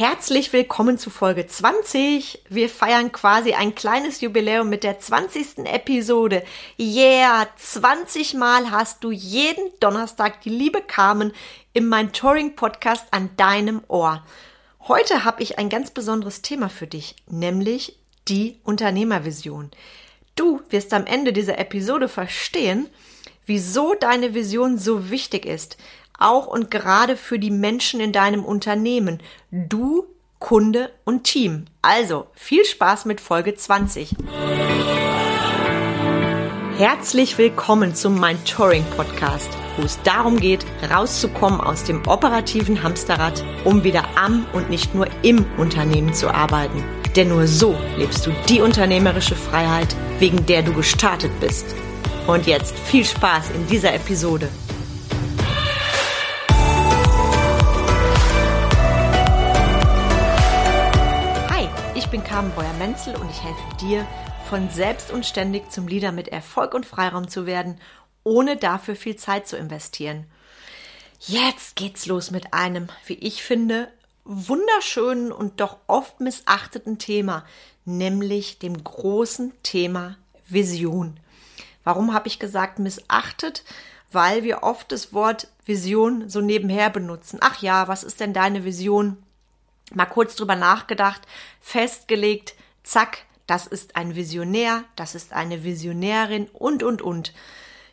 Herzlich willkommen zu Folge 20. Wir feiern quasi ein kleines Jubiläum mit der 20. Episode. Yeah, 20 Mal hast du jeden Donnerstag die liebe Carmen im Mein Touring Podcast an deinem Ohr. Heute habe ich ein ganz besonderes Thema für dich, nämlich die Unternehmervision. Du wirst am Ende dieser Episode verstehen, wieso deine Vision so wichtig ist, auch und gerade für die Menschen in deinem Unternehmen. Du, Kunde und Team. Also viel Spaß mit Folge 20. Herzlich willkommen zum Mein Touring Podcast, wo es darum geht, rauszukommen aus dem operativen Hamsterrad, um wieder am und nicht nur im Unternehmen zu arbeiten. Denn nur so lebst du die unternehmerische Freiheit, wegen der du gestartet bist. Und jetzt viel Spaß in dieser Episode. Ich bin Carmen Breuer-Menzel und ich helfe dir, von selbst und ständig zum Leader mit Erfolg und Freiraum zu werden, ohne dafür viel Zeit zu investieren. Jetzt geht's los mit einem, wie ich finde, wunderschönen und doch oft missachteten Thema, nämlich dem großen Thema Vision. Warum habe ich gesagt missachtet? Weil wir oft das Wort Vision so nebenher benutzen. Ach ja, was ist denn deine Vision? Mal kurz drüber nachgedacht, festgelegt, zack, das ist ein Visionär, das ist eine Visionärin und, und, und.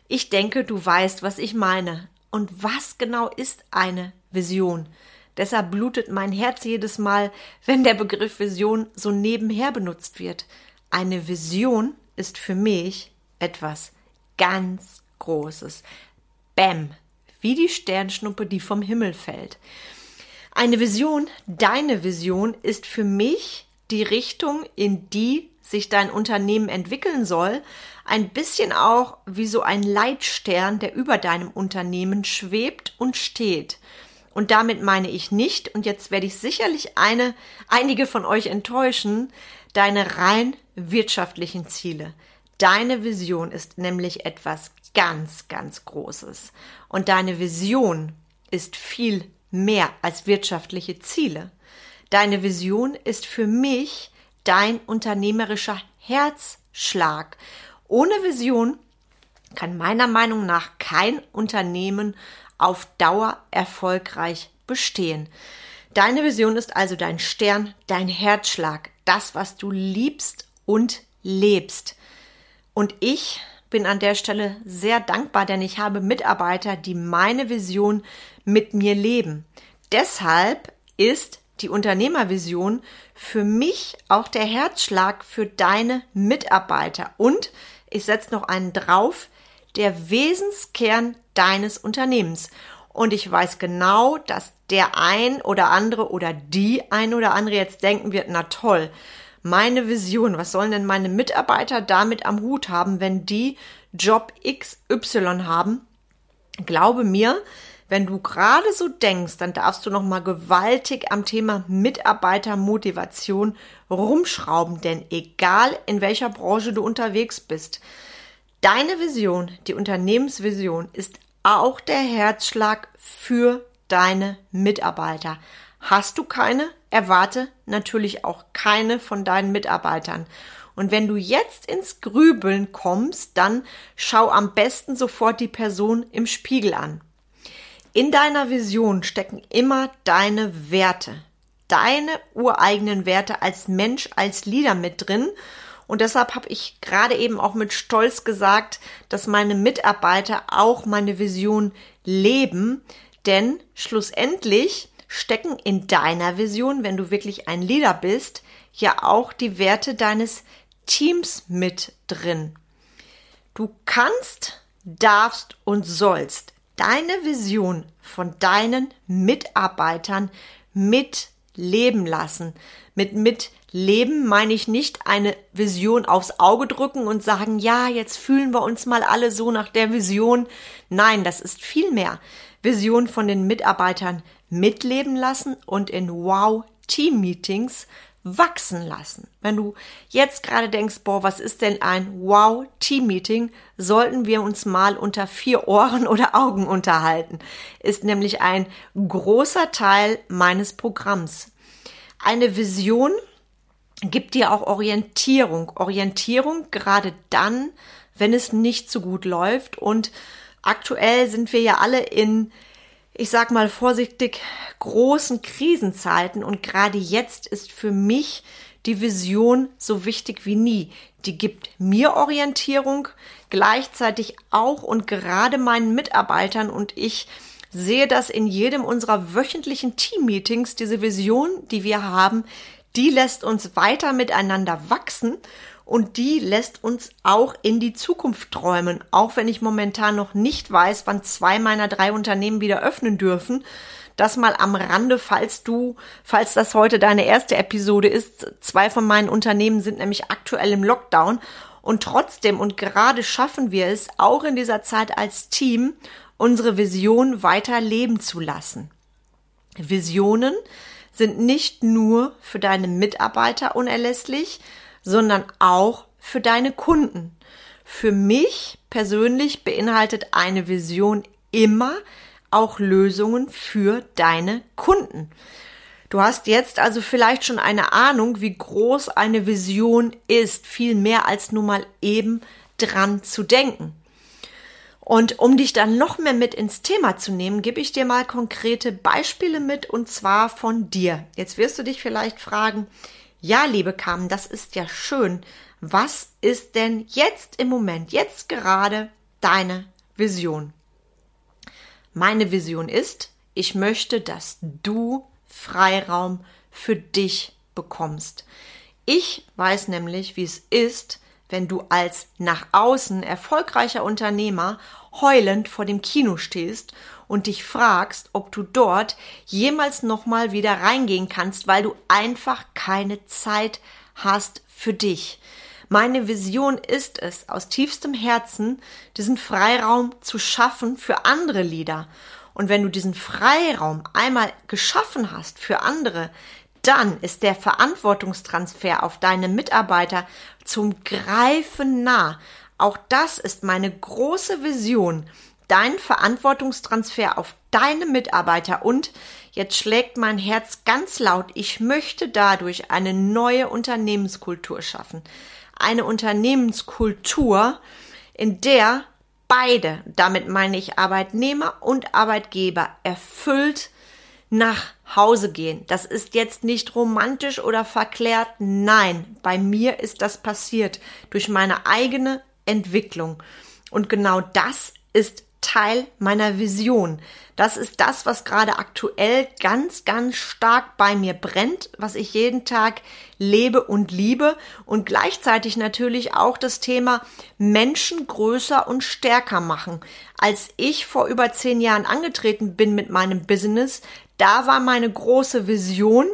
Ich denke, du weißt, was ich meine. Und was genau ist eine Vision? Deshalb blutet mein Herz jedes Mal, wenn der Begriff Vision so nebenher benutzt wird. Eine Vision ist für mich etwas ganz Großes. Bäm, wie die Sternschnuppe, die vom Himmel fällt. Eine Vision, deine Vision ist für mich die Richtung, in die sich dein Unternehmen entwickeln soll, ein bisschen auch wie so ein Leitstern, der über deinem Unternehmen schwebt und steht. Und damit meine ich nicht, und jetzt werde ich sicherlich eine, einige von euch enttäuschen, deine rein wirtschaftlichen Ziele. Deine Vision ist nämlich etwas ganz, ganz Großes. Und deine Vision ist viel mehr als wirtschaftliche Ziele. Deine Vision ist für mich dein unternehmerischer Herzschlag. Ohne Vision kann meiner Meinung nach kein Unternehmen auf Dauer erfolgreich bestehen. Deine Vision ist also dein Stern, dein Herzschlag, das, was du liebst und lebst. Und ich bin an der Stelle sehr dankbar, denn ich habe Mitarbeiter, die meine Vision mit mir leben. Deshalb ist die Unternehmervision für mich auch der Herzschlag für deine Mitarbeiter und ich setze noch einen drauf, der Wesenskern deines Unternehmens. Und ich weiß genau, dass der ein oder andere oder die ein oder andere jetzt denken wird, na toll, meine Vision, was sollen denn meine Mitarbeiter damit am Hut haben, wenn die Job XY haben? Glaube mir, wenn du gerade so denkst, dann darfst du noch mal gewaltig am Thema Mitarbeitermotivation rumschrauben, denn egal in welcher Branche du unterwegs bist, deine Vision, die Unternehmensvision ist auch der Herzschlag für deine Mitarbeiter. Hast du keine? Erwarte natürlich auch keine von deinen Mitarbeitern. Und wenn du jetzt ins Grübeln kommst, dann schau am besten sofort die Person im Spiegel an. In deiner Vision stecken immer deine Werte, deine ureigenen Werte als Mensch, als Leader mit drin. Und deshalb habe ich gerade eben auch mit Stolz gesagt, dass meine Mitarbeiter auch meine Vision leben. Denn schlussendlich stecken in deiner Vision, wenn du wirklich ein Leader bist, ja auch die Werte deines Teams mit drin. Du kannst, darfst und sollst deine Vision von deinen Mitarbeitern mitleben lassen. Mit mitleben meine ich nicht eine Vision aufs Auge drücken und sagen, ja, jetzt fühlen wir uns mal alle so nach der Vision. Nein, das ist viel mehr. Vision von den Mitarbeitern mitleben lassen und in Wow Team Meetings wachsen lassen. Wenn du jetzt gerade denkst, boah, was ist denn ein Wow Team Meeting, sollten wir uns mal unter vier Ohren oder Augen unterhalten. Ist nämlich ein großer Teil meines Programms. Eine Vision gibt dir auch Orientierung. Orientierung gerade dann, wenn es nicht so gut läuft. Und aktuell sind wir ja alle in, ich sag mal vorsichtig, großen Krisenzeiten. Und gerade jetzt ist für mich die Vision so wichtig wie nie. Die gibt mir Orientierung, gleichzeitig auch und gerade meinen Mitarbeitern und ich sehe das in jedem unserer wöchentlichen Team-Meetings, diese Vision, die wir haben, die lässt uns weiter miteinander wachsen und die lässt uns auch in die Zukunft träumen, auch wenn ich momentan noch nicht weiß, wann zwei meiner drei Unternehmen wieder öffnen dürfen. Das mal am Rande, falls du, falls das heute deine erste Episode ist. Zwei von meinen Unternehmen sind nämlich aktuell im Lockdown und trotzdem und gerade schaffen wir es, auch in dieser Zeit als Team, unsere Vision weiter leben zu lassen. Visionen sind nicht nur für deine Mitarbeiter unerlässlich, sondern auch für deine Kunden. Für mich persönlich beinhaltet eine Vision immer auch Lösungen für deine Kunden. Du hast jetzt also vielleicht schon eine Ahnung, wie groß eine Vision ist, viel mehr als nur mal eben dran zu denken. Und um dich dann noch mehr mit ins Thema zu nehmen, gebe ich dir mal konkrete Beispiele mit und zwar von dir. Jetzt wirst du dich vielleicht fragen, ja, liebe Carmen, das ist ja schön. Was ist denn jetzt im Moment, jetzt gerade deine Vision? Meine Vision ist, ich möchte, dass du Freiraum für dich bekommst. Ich weiß nämlich, wie es ist, wenn du als nach außen erfolgreicher Unternehmer heulend vor dem Kino stehst und dich fragst, ob du dort jemals nochmal wieder reingehen kannst, weil du einfach keine Zeit hast für dich. Meine Vision ist es, aus tiefstem Herzen diesen Freiraum zu schaffen für andere Lieder. Und wenn du diesen Freiraum einmal geschaffen hast für andere, dann ist der Verantwortungstransfer auf deine Mitarbeiter zum Greifen nah. Auch das ist meine große Vision. Dein Verantwortungstransfer auf deine Mitarbeiter und jetzt schlägt mein Herz ganz laut. Ich möchte dadurch eine neue Unternehmenskultur schaffen. Eine Unternehmenskultur, in der beide, damit meine ich Arbeitnehmer und Arbeitgeber, erfüllt nach Hause gehen. Das ist jetzt nicht romantisch oder verklärt. Nein, bei mir ist das passiert durch meine eigene Entwicklung. Und genau das ist Teil meiner Vision. Das ist das, was gerade aktuell ganz, ganz stark bei mir brennt, was ich jeden Tag lebe und liebe und gleichzeitig natürlich auch das Thema Menschen größer und stärker machen. Als ich vor über zehn Jahren angetreten bin mit meinem Business, da war meine große Vision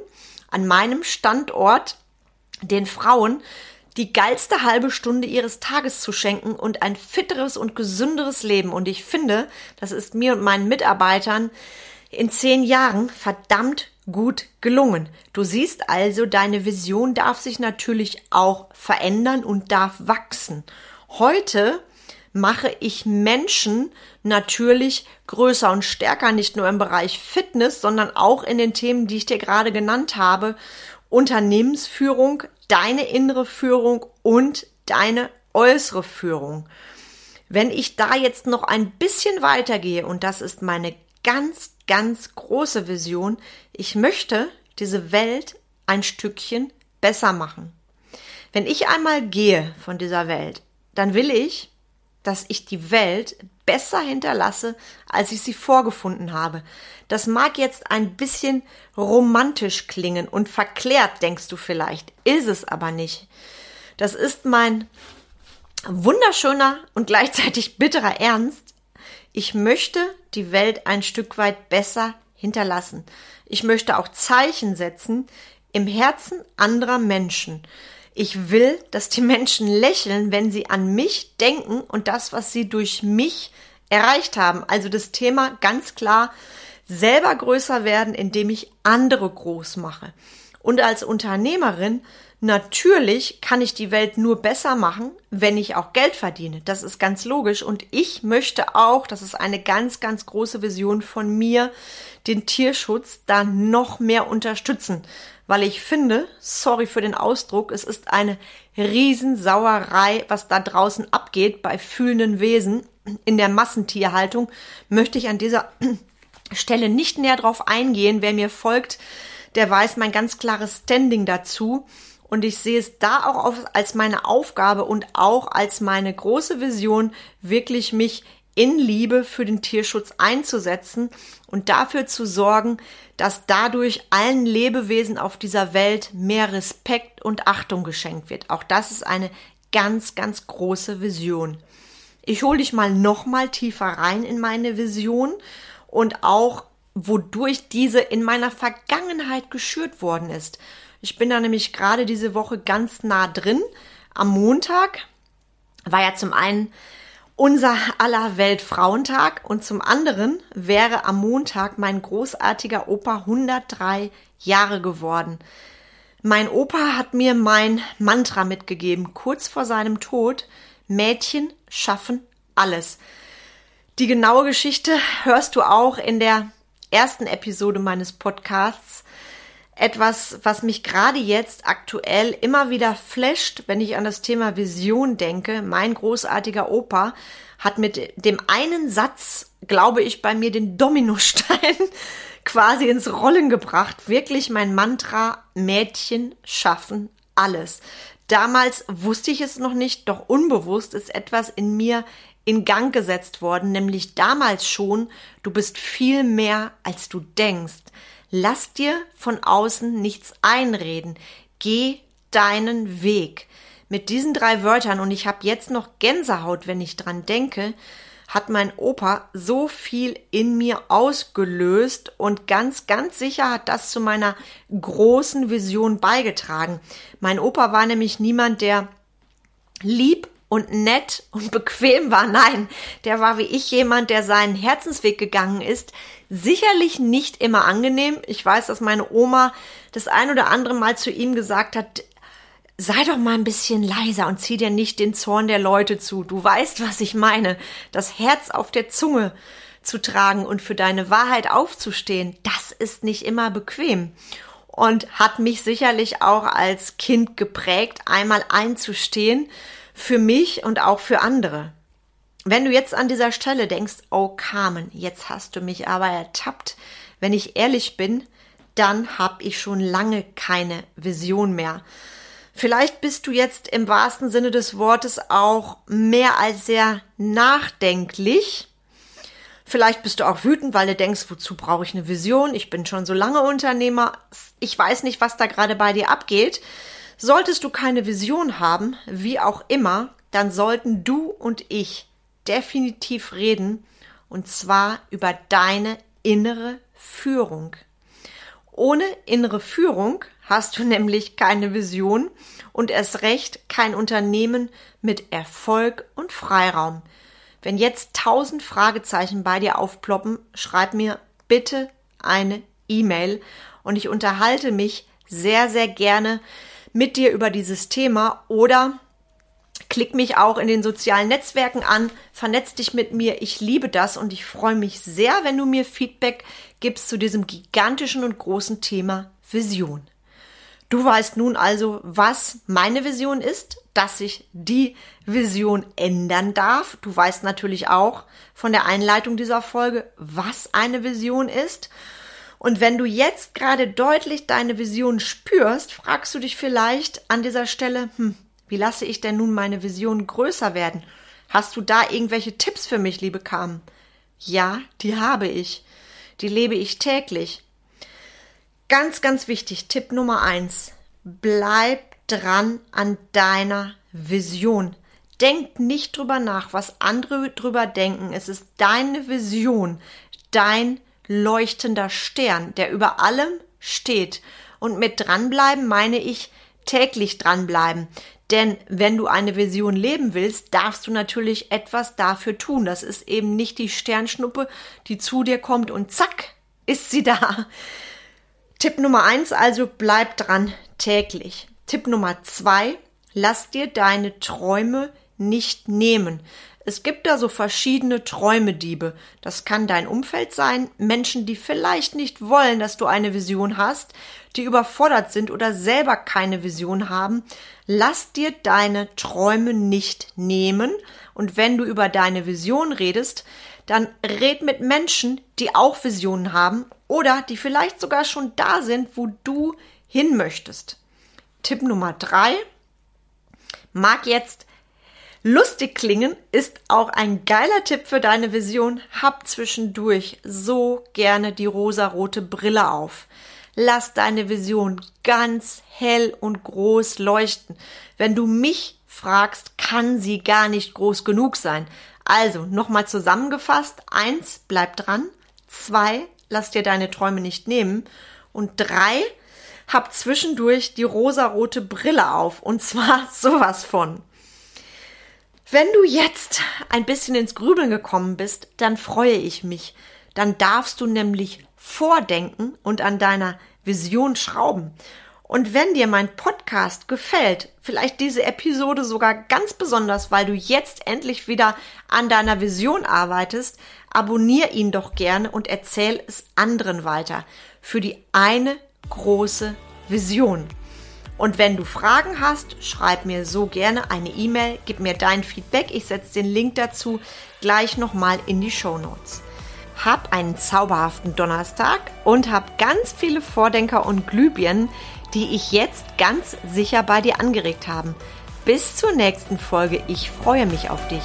an meinem Standort den Frauen die geilste halbe Stunde ihres Tages zu schenken und ein fitteres und gesünderes Leben. Und ich finde, das ist mir und meinen Mitarbeitern in zehn Jahren verdammt gut gelungen. Du siehst also, deine Vision darf sich natürlich auch verändern und darf wachsen. Heute mache ich Menschen natürlich größer und stärker, nicht nur im Bereich Fitness, sondern auch in den Themen, die ich dir gerade genannt habe. Unternehmensführung, deine innere Führung und deine äußere Führung. Wenn ich da jetzt noch ein bisschen weitergehe, und das ist meine ganz, ganz große Vision, ich möchte diese Welt ein Stückchen besser machen. Wenn ich einmal gehe von dieser Welt, dann will ich, dass ich die Welt besser hinterlasse, als ich sie vorgefunden habe. Das mag jetzt ein bisschen romantisch klingen und verklärt, denkst du vielleicht, ist es aber nicht. Das ist mein wunderschöner und gleichzeitig bitterer Ernst. Ich möchte die Welt ein Stück weit besser hinterlassen. Ich möchte auch Zeichen setzen im Herzen anderer Menschen. Ich will, dass die Menschen lächeln, wenn sie an mich denken und das, was sie durch mich erreicht haben. Also das Thema ganz klar selber größer werden, indem ich andere groß mache. Und als Unternehmerin Natürlich kann ich die Welt nur besser machen, wenn ich auch Geld verdiene. Das ist ganz logisch. Und ich möchte auch, das ist eine ganz, ganz große Vision von mir, den Tierschutz da noch mehr unterstützen. Weil ich finde, sorry für den Ausdruck, es ist eine Riesensauerei, was da draußen abgeht bei fühlenden Wesen in der Massentierhaltung. Möchte ich an dieser Stelle nicht näher drauf eingehen. Wer mir folgt, der weiß mein ganz klares Standing dazu. Und ich sehe es da auch als meine Aufgabe und auch als meine große Vision, wirklich mich in Liebe für den Tierschutz einzusetzen und dafür zu sorgen, dass dadurch allen Lebewesen auf dieser Welt mehr Respekt und Achtung geschenkt wird. Auch das ist eine ganz, ganz große Vision. Ich hole dich mal noch mal tiefer rein in meine Vision und auch wodurch diese in meiner Vergangenheit geschürt worden ist. Ich bin da nämlich gerade diese Woche ganz nah drin. Am Montag war ja zum einen unser aller Weltfrauentag und zum anderen wäre am Montag mein großartiger Opa 103 Jahre geworden. Mein Opa hat mir mein Mantra mitgegeben, kurz vor seinem Tod. Mädchen schaffen alles. Die genaue Geschichte hörst du auch in der ersten Episode meines Podcasts etwas, was mich gerade jetzt aktuell immer wieder flasht, wenn ich an das Thema Vision denke. Mein großartiger Opa hat mit dem einen Satz, glaube ich, bei mir den Dominostein quasi ins Rollen gebracht. Wirklich mein Mantra, Mädchen schaffen alles. Damals wusste ich es noch nicht, doch unbewusst ist etwas in mir in Gang gesetzt worden, nämlich damals schon, du bist viel mehr, als du denkst. Lass dir von außen nichts einreden. Geh deinen Weg. Mit diesen drei Wörtern, und ich habe jetzt noch Gänsehaut, wenn ich dran denke, hat mein Opa so viel in mir ausgelöst und ganz, ganz sicher hat das zu meiner großen Vision beigetragen. Mein Opa war nämlich niemand, der lieb und nett und bequem war. Nein, der war wie ich jemand, der seinen Herzensweg gegangen ist, sicherlich nicht immer angenehm. Ich weiß, dass meine Oma das ein oder andere Mal zu ihm gesagt hat, sei doch mal ein bisschen leiser und zieh dir nicht den Zorn der Leute zu. Du weißt, was ich meine. Das Herz auf der Zunge zu tragen und für deine Wahrheit aufzustehen, das ist nicht immer bequem und hat mich sicherlich auch als Kind geprägt, einmal einzustehen für mich und auch für andere. Wenn du jetzt an dieser Stelle denkst, oh Carmen, jetzt hast du mich aber ertappt, wenn ich ehrlich bin, dann habe ich schon lange keine Vision mehr. Vielleicht bist du jetzt im wahrsten Sinne des Wortes auch mehr als sehr nachdenklich. Vielleicht bist du auch wütend, weil du denkst, wozu brauche ich eine Vision? Ich bin schon so lange Unternehmer. Ich weiß nicht, was da gerade bei dir abgeht. Solltest du keine Vision haben, wie auch immer, dann sollten du und ich definitiv reden, und zwar über deine innere Führung. Ohne innere Führung hast du nämlich keine Vision und erst recht kein Unternehmen mit Erfolg und Freiraum. Wenn jetzt tausend Fragezeichen bei dir aufploppen, schreib mir bitte eine E-Mail und ich unterhalte mich sehr, sehr gerne mit dir über dieses Thema oder Klick mich auch in den sozialen Netzwerken an, vernetz dich mit mir. Ich liebe das und ich freue mich sehr, wenn du mir Feedback gibst zu diesem gigantischen und großen Thema Vision. Du weißt nun also, was meine Vision ist, dass sich die Vision ändern darf. Du weißt natürlich auch von der Einleitung dieser Folge, was eine Vision ist. Und wenn du jetzt gerade deutlich deine Vision spürst, fragst du dich vielleicht an dieser Stelle, hm, wie lasse ich denn nun meine Vision größer werden? Hast du da irgendwelche Tipps für mich, liebe Carmen? Ja, die habe ich. Die lebe ich täglich. Ganz, ganz wichtig, Tipp Nummer eins. Bleib dran an deiner Vision. Denk nicht drüber nach, was andere drüber denken. Es ist deine Vision, dein leuchtender Stern, der über allem steht. Und mit dranbleiben meine ich täglich dranbleiben. Denn wenn du eine Vision leben willst, darfst du natürlich etwas dafür tun. Das ist eben nicht die Sternschnuppe, die zu dir kommt und zack, ist sie da. Tipp Nummer eins also, bleib dran täglich. Tipp Nummer zwei, lass dir deine Träume nicht nehmen. Es gibt da so verschiedene Träumediebe. Das kann dein Umfeld sein, Menschen, die vielleicht nicht wollen, dass du eine Vision hast, die überfordert sind oder selber keine Vision haben. Lass dir deine Träume nicht nehmen. Und wenn du über deine Vision redest, dann red mit Menschen, die auch Visionen haben oder die vielleicht sogar schon da sind, wo du hin möchtest. Tipp Nummer drei mag jetzt lustig klingen, ist auch ein geiler Tipp für deine Vision. Hab zwischendurch so gerne die rosarote Brille auf. Lass deine Vision ganz hell und groß leuchten. Wenn du mich fragst, kann sie gar nicht groß genug sein. Also, nochmal zusammengefasst. Eins, bleib dran. Zwei, lass dir deine Träume nicht nehmen. Und drei, hab zwischendurch die rosarote Brille auf. Und zwar sowas von. Wenn du jetzt ein bisschen ins Grübeln gekommen bist, dann freue ich mich. Dann darfst du nämlich vordenken und an deiner Vision schrauben. Und wenn dir mein Podcast gefällt, vielleicht diese Episode sogar ganz besonders, weil du jetzt endlich wieder an deiner Vision arbeitest, abonnier ihn doch gerne und erzähl es anderen weiter. Für die eine große Vision. Und wenn du Fragen hast, schreib mir so gerne eine E-Mail, gib mir dein Feedback. Ich setze den Link dazu gleich nochmal in die Show Notes. Hab einen zauberhaften Donnerstag und hab ganz viele Vordenker und Glühbirnen, die ich jetzt ganz sicher bei dir angeregt haben. Bis zur nächsten Folge. Ich freue mich auf dich.